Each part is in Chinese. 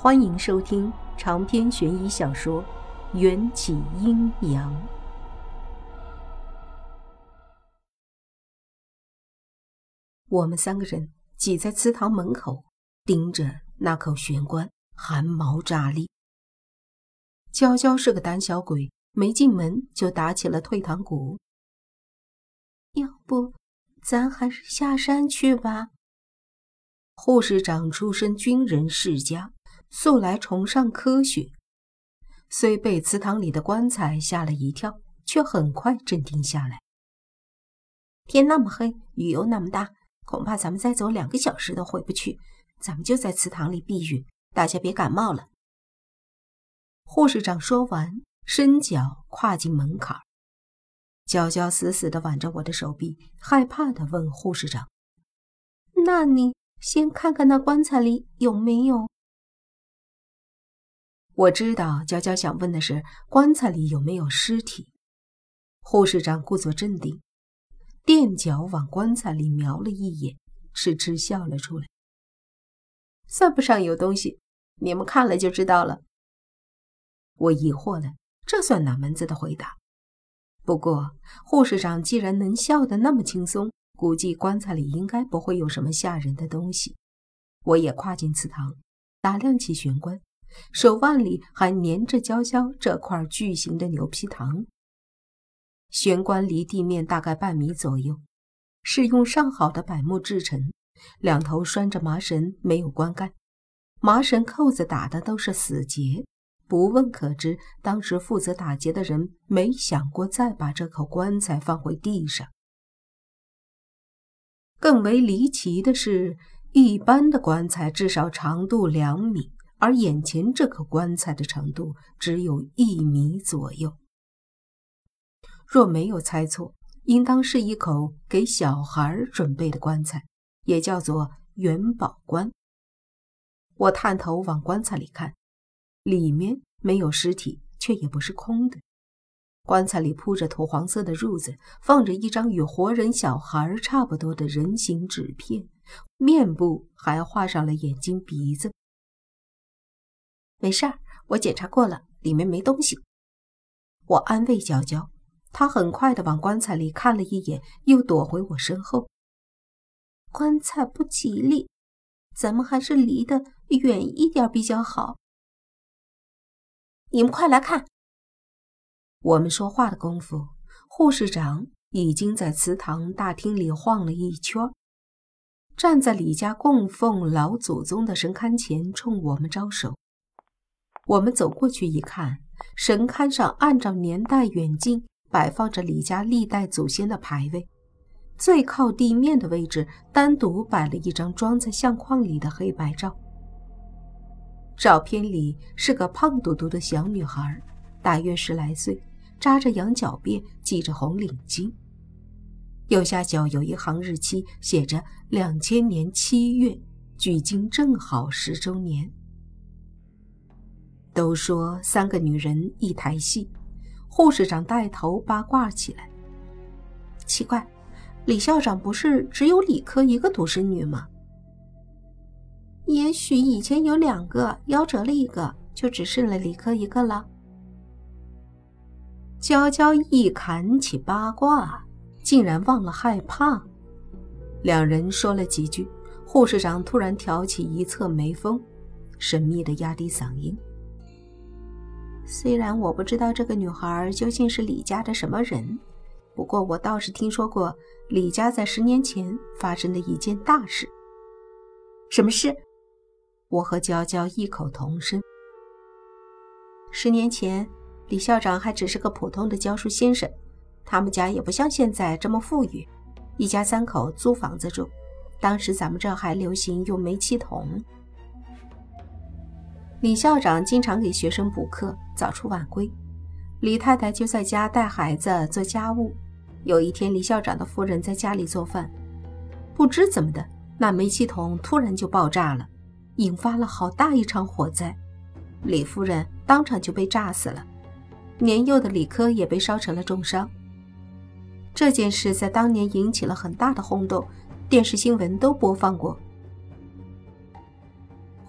欢迎收听长篇悬疑小说《缘起阴阳》。我们三个人挤在祠堂门口，盯着那口玄关，汗毛炸立。娇娇是个胆小鬼，没进门就打起了退堂鼓。要不，咱还是下山去吧。护士长出身军人世家。素来崇尚科学，虽被祠堂里的棺材吓了一跳，却很快镇定下来。天那么黑，雨又那么大，恐怕咱们再走两个小时都回不去。咱们就在祠堂里避雨，大家别感冒了。护士长说完，伸脚跨进门槛。娇娇死死地挽着我的手臂，害怕地问护士长：“那你先看看那棺材里有没有？”我知道娇娇想问的是棺材里有没有尸体。护士长故作镇定，垫脚往棺材里瞄了一眼，嗤嗤笑了出来。算不上有东西，你们看了就知道了。我疑惑了，这算哪门子的回答？不过护士长既然能笑得那么轻松，估计棺材里应该不会有什么吓人的东西。我也跨进祠堂，打量起玄关。手腕里还粘着娇娇这块巨型的牛皮糖。玄关离地面大概半米左右，是用上好的柏木制成，两头拴着麻绳，没有棺盖。麻绳扣子打的都是死结，不问可知，当时负责打结的人没想过再把这口棺材放回地上。更为离奇的是，一般的棺材至少长度两米。而眼前这口棺材的长度只有一米左右，若没有猜错，应当是一口给小孩准备的棺材，也叫做元宝棺。我探头往棺材里看，里面没有尸体，却也不是空的。棺材里铺着土黄色的褥子，放着一张与活人小孩差不多的人形纸片，面部还画上了眼睛、鼻子。没事儿，我检查过了，里面没东西。我安慰娇娇，她很快的往棺材里看了一眼，又躲回我身后。棺材不吉利，咱们还是离得远一点比较好。你们快来看！我们说话的功夫，护士长已经在祠堂大厅里晃了一圈，站在李家供奉老祖宗的神龛前，冲我们招手。我们走过去一看，神龛上按照年代远近摆放着李家历代祖先的牌位，最靠地面的位置单独摆了一张装在相框里的黑白照。照片里是个胖嘟嘟的小女孩，大约十来岁，扎着羊角辫，系着红领巾，右下角有一行日期，写着两千年七月，距今正好十周年。都说三个女人一台戏，护士长带头八卦起来。奇怪，李校长不是只有理科一个独生女吗？也许以前有两个，夭折了一个，就只剩了理科一个了。娇娇一侃起八卦，竟然忘了害怕。两人说了几句，护士长突然挑起一侧眉峰，神秘的压低嗓音。虽然我不知道这个女孩究竟是李家的什么人，不过我倒是听说过李家在十年前发生的一件大事。什么事？我和娇娇异口同声。十年前，李校长还只是个普通的教书先生，他们家也不像现在这么富裕，一家三口租房子住。当时咱们这还流行用煤气桶。李校长经常给学生补课，早出晚归。李太太就在家带孩子做家务。有一天，李校长的夫人在家里做饭，不知怎么的，那煤气桶突然就爆炸了，引发了好大一场火灾。李夫人当场就被炸死了，年幼的李科也被烧成了重伤。这件事在当年引起了很大的轰动，电视新闻都播放过。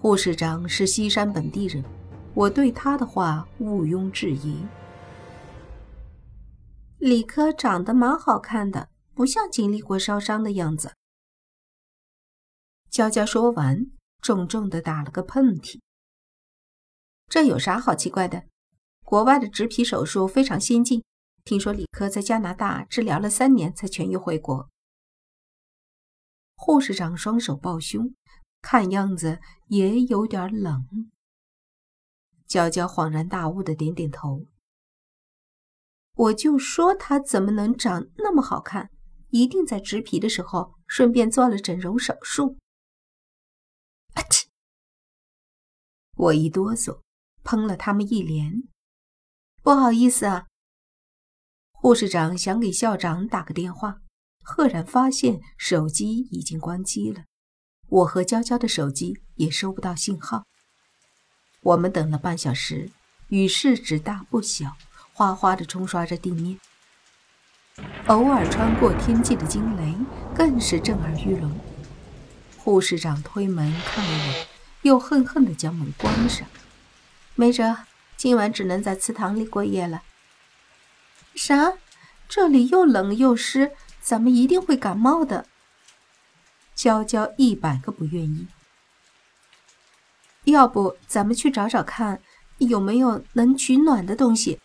护士长是西山本地人，我对他的话毋庸置疑。李科长得蛮好看的，不像经历过烧伤的样子。娇娇说完，重重的打了个喷嚏。这有啥好奇怪的？国外的植皮手术非常先进，听说李科在加拿大治疗了三年才痊愈回国。护士长双手抱胸，看样子也有点冷。娇娇恍然大悟的点点头。我就说他怎么能长那么好看，一定在植皮的时候顺便做了整容手术。啊嚏！我一哆嗦，喷了他们一脸。不好意思啊。护士长想给校长打个电话，赫然发现手机已经关机了。我和娇娇的手机也收不到信号。我们等了半小时，雨势只大不小。哗哗地冲刷着地面，偶尔穿过天际的惊雷更是震耳欲聋。护士长推门看了我，又恨恨地将门关上。没辙，今晚只能在祠堂里过夜了。啥？这里又冷又湿，咱们一定会感冒的。娇娇一百个不愿意。要不咱们去找找看，有没有能取暖的东西。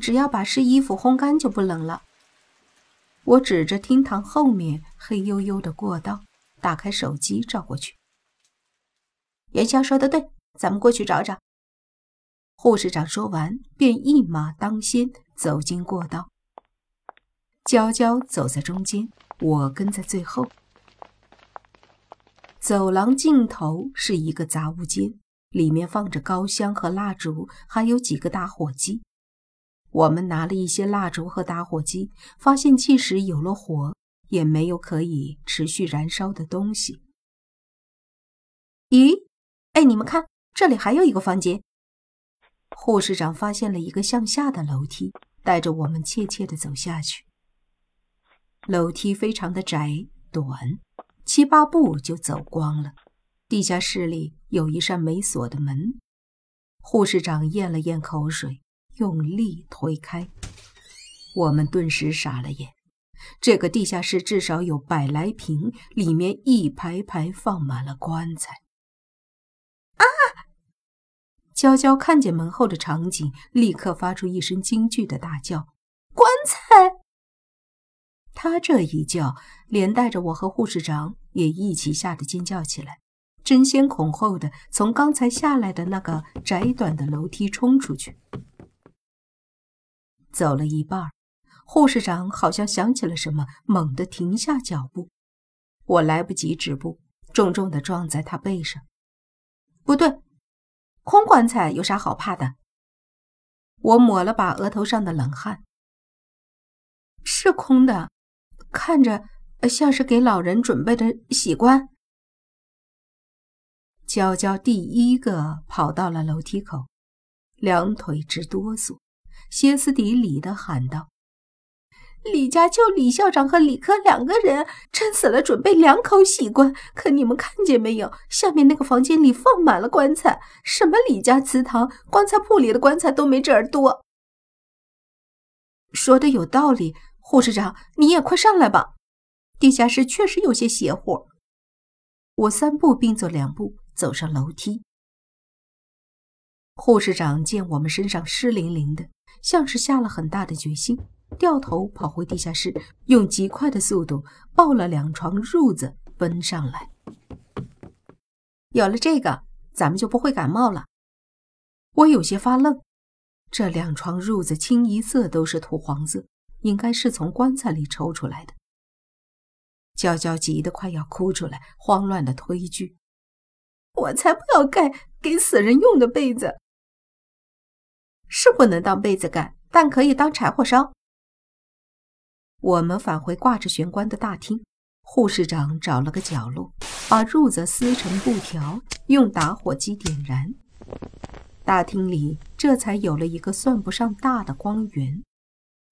只要把湿衣服烘干，就不冷了。我指着厅堂后面黑黝黝的过道，打开手机照过去。元宵说的对，咱们过去找找。护士长说完，便一马当先走进过道。娇娇走在中间，我跟在最后。走廊尽头是一个杂物间，里面放着高香和蜡烛，还有几个打火机。我们拿了一些蜡烛和打火机，发现即使有了火，也没有可以持续燃烧的东西。咦，哎，你们看，这里还有一个房间。护士长发现了一个向下的楼梯，带着我们怯怯地走下去。楼梯非常的窄短，七八步就走光了。地下室里有一扇没锁的门。护士长咽了咽口水。用力推开，我们顿时傻了眼。这个地下室至少有百来平，里面一排排放满了棺材。啊！娇娇看见门后的场景，立刻发出一声惊惧的大叫：“棺材！”他这一叫，连带着我和护士长也一起吓得尖叫起来，争先恐后的从刚才下来的那个窄短的楼梯冲出去。走了一半，护士长好像想起了什么，猛地停下脚步。我来不及止步，重重的撞在他背上。不对，空棺材有啥好怕的？我抹了把额头上的冷汗。是空的，看着像是给老人准备的喜棺。娇娇第一个跑到了楼梯口，两腿直哆嗦。歇斯底里的喊道：“李家就李校长和李科两个人，撑死了准备两口喜棺。可你们看见没有？下面那个房间里放满了棺材，什么李家祠堂，棺材铺里的棺材都没这儿多。”说的有道理，护士长，你也快上来吧。地下室确实有些邪乎。我三步并作两步走上楼梯。护士长见我们身上湿淋淋的。像是下了很大的决心，掉头跑回地下室，用极快的速度抱了两床褥子奔上来。有了这个，咱们就不会感冒了。我有些发愣，这两床褥子清一色都是土黄色，应该是从棺材里抽出来的。娇娇急得快要哭出来，慌乱的推拒：“我才不要盖给死人用的被子。”是不能当被子盖，但可以当柴火烧。我们返回挂着玄关的大厅，护士长找了个角落，把褥子撕成布条，用打火机点燃。大厅里这才有了一个算不上大的光源，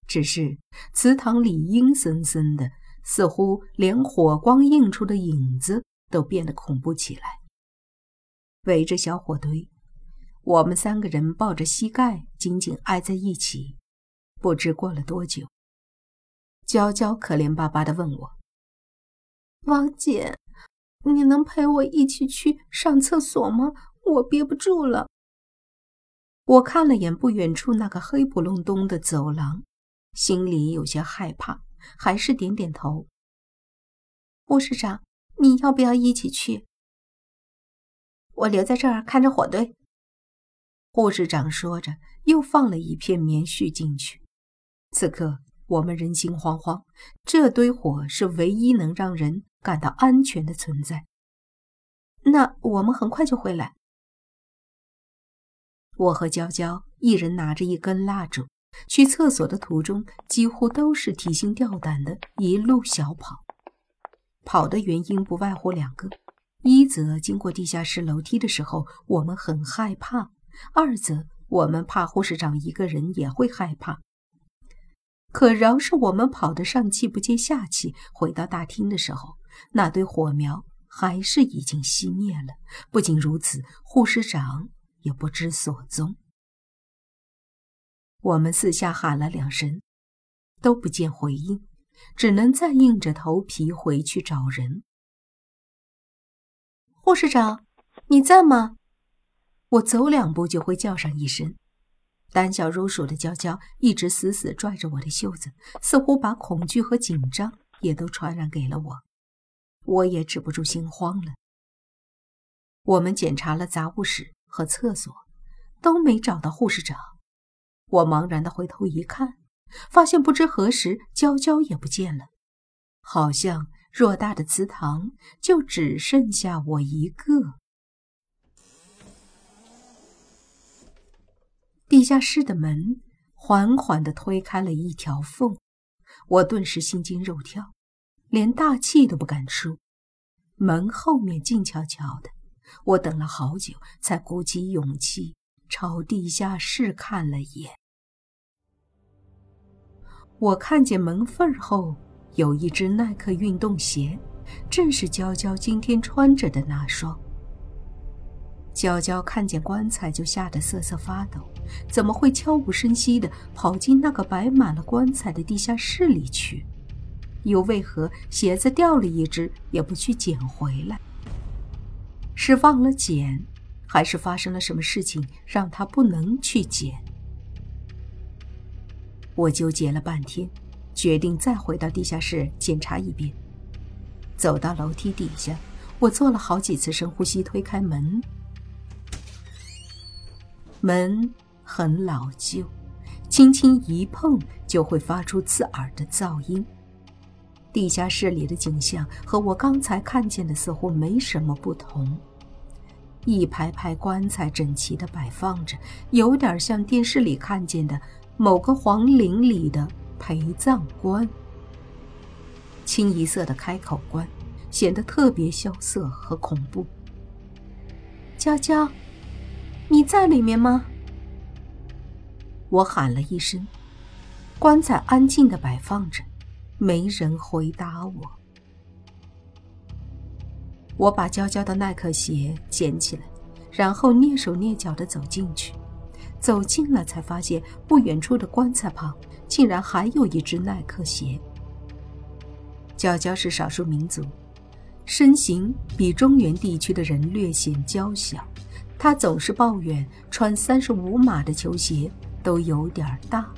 只是祠堂里阴森森的，似乎连火光映出的影子都变得恐怖起来。围着小火堆，我们三个人抱着膝盖紧紧挨在一起。不知过了多久，娇娇可怜巴巴地问我：“王姐，你能陪我一起去上厕所吗？我憋不住了。”我看了眼不远处那个黑不隆咚的走廊，心里有些害怕，还是点点头。护士长，你要不要一起去？我留在这儿看着火堆。护士长说着，又放了一片棉絮进去。此刻我们人心惶惶，这堆火是唯一能让人感到安全的存在。那我们很快就回来。我和娇娇一人拿着一根蜡烛，去厕所的途中几乎都是提心吊胆的，一路小跑。跑的原因不外乎两个：一则经过地下室楼梯的时候我们很害怕；二则我们怕护士长一个人也会害怕。可饶是我们跑得上气不接下气，回到大厅的时候，那堆火苗还是已经熄灭了。不仅如此，护士长。也不知所踪。我们四下喊了两声，都不见回应，只能再硬着头皮回去找人。护士长，你在吗？我走两步就会叫上一声。胆小如鼠的娇娇一直死死拽着我的袖子，似乎把恐惧和紧张也都传染给了我。我也止不住心慌了。我们检查了杂物室。和厕所都没找到护士长，我茫然的回头一看，发现不知何时娇娇也不见了，好像偌大的祠堂就只剩下我一个。地下室的门缓缓的推开了一条缝，我顿时心惊肉跳，连大气都不敢出。门后面静悄悄的。我等了好久，才鼓起勇气朝地下室看了一眼。我看见门缝后有一只耐克运动鞋，正是娇娇今天穿着的那双。娇娇看见棺材就吓得瑟瑟发抖，怎么会悄无声息地跑进那个摆满了棺材的地下室里去？又为何鞋子掉了一只也不去捡回来？是忘了捡，还是发生了什么事情让他不能去捡？我纠结了半天，决定再回到地下室检查一遍。走到楼梯底下，我做了好几次深呼吸，推开门。门很老旧，轻轻一碰就会发出刺耳的噪音。地下室里的景象和我刚才看见的似乎没什么不同。一排排棺材整齐地摆放着，有点像电视里看见的某个皇陵里的陪葬棺。清一色的开口棺，显得特别萧瑟和恐怖。娇娇，你在里面吗？我喊了一声，棺材安静地摆放着，没人回答我。我把娇娇的耐克鞋捡起来，然后蹑手蹑脚地走进去。走近了，才发现不远处的棺材旁竟然还有一只耐克鞋。娇娇是少数民族，身形比中原地区的人略显娇小。她总是抱怨穿三十五码的球鞋都有点大，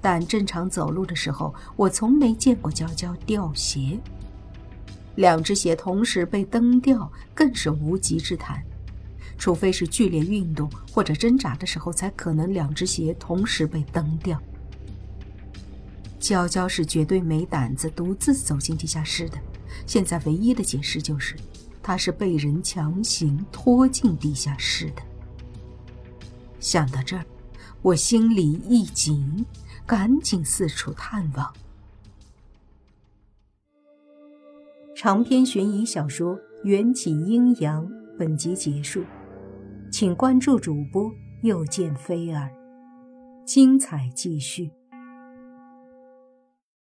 但正常走路的时候，我从没见过娇娇掉鞋。两只鞋同时被蹬掉，更是无稽之谈。除非是剧烈运动或者挣扎的时候，才可能两只鞋同时被蹬掉。娇娇是绝对没胆子独自走进地下室的。现在唯一的解释就是，她是被人强行拖进地下室的。想到这儿，我心里一紧，赶紧四处探望。长篇悬疑小说《缘起阴阳》本集结束，请关注主播又见菲儿，精彩继续。